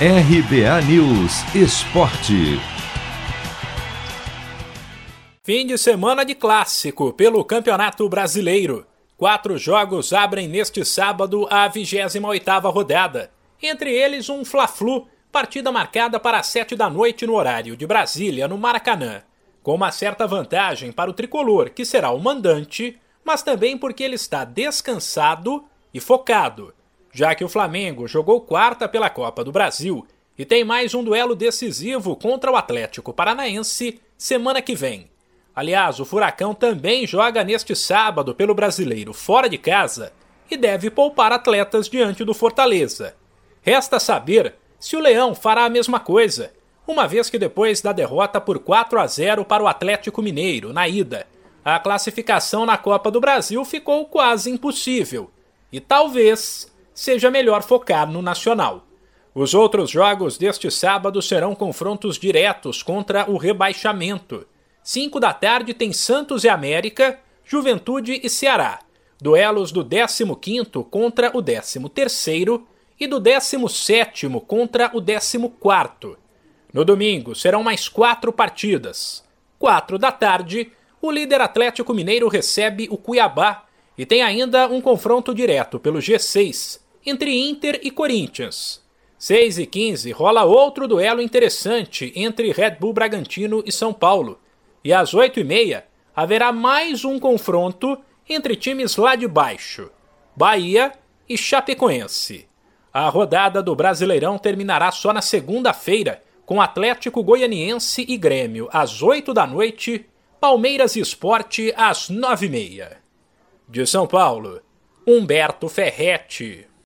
RBA News Esporte. Fim de semana de clássico pelo Campeonato Brasileiro. Quatro jogos abrem neste sábado a 28ª rodada. Entre eles um Fla-Flu, partida marcada para as 7 da noite no horário de Brasília, no Maracanã. Com uma certa vantagem para o tricolor, que será o mandante, mas também porque ele está descansado e focado, já que o Flamengo jogou quarta pela Copa do Brasil e tem mais um duelo decisivo contra o Atlético Paranaense semana que vem. Aliás, o Furacão também joga neste sábado pelo Brasileiro fora de casa e deve poupar atletas diante do Fortaleza. Resta saber se o Leão fará a mesma coisa, uma vez que depois da derrota por 4 a 0 para o Atlético Mineiro na ida, a classificação na Copa do Brasil ficou quase impossível e talvez seja melhor focar no Nacional. Os outros jogos deste sábado serão confrontos diretos contra o rebaixamento. 5 da tarde tem Santos e América, Juventude e Ceará. Duelos do 15º contra o 13º e do 17º contra o 14º. No domingo serão mais quatro partidas. 4 da tarde, o líder Atlético Mineiro recebe o Cuiabá e tem ainda um confronto direto pelo G6 entre Inter e Corinthians. 6 e 15 rola outro duelo interessante entre Red Bull Bragantino e São Paulo. E às 8 e meia haverá mais um confronto entre times lá de baixo, Bahia e Chapecoense. A rodada do Brasileirão terminará só na segunda-feira, com Atlético Goianiense e Grêmio às 8 da noite, Palmeiras e Esporte às 9 e meia. De São Paulo, Humberto Ferretti.